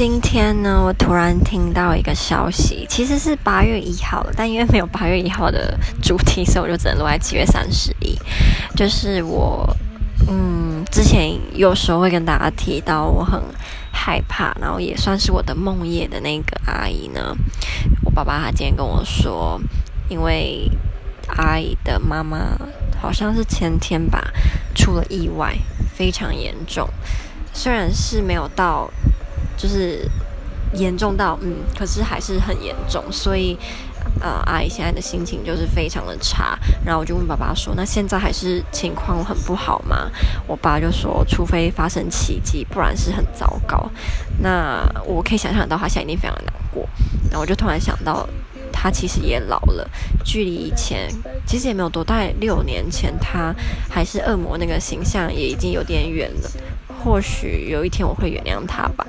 今天呢，我突然听到一个消息，其实是八月一号了，但因为没有八月一号的主题，所以我就只能录在七月三十一。就是我，嗯，之前有时候会跟大家提到，我很害怕，然后也算是我的梦魇的那个阿姨呢。我爸爸他今天跟我说，因为阿姨的妈妈好像是前天吧，出了意外，非常严重，虽然是没有到。就是严重到嗯，可是还是很严重，所以呃，阿姨现在的心情就是非常的差。然后我就问爸爸说：“那现在还是情况很不好吗？”我爸就说：“除非发生奇迹，不然是很糟糕。”那我可以想象到他现在一定非常的难过。然后我就突然想到，他其实也老了，距离以前其实也没有多，大六年前他还是恶魔那个形象也已经有点远了。或许有一天我会原谅他吧。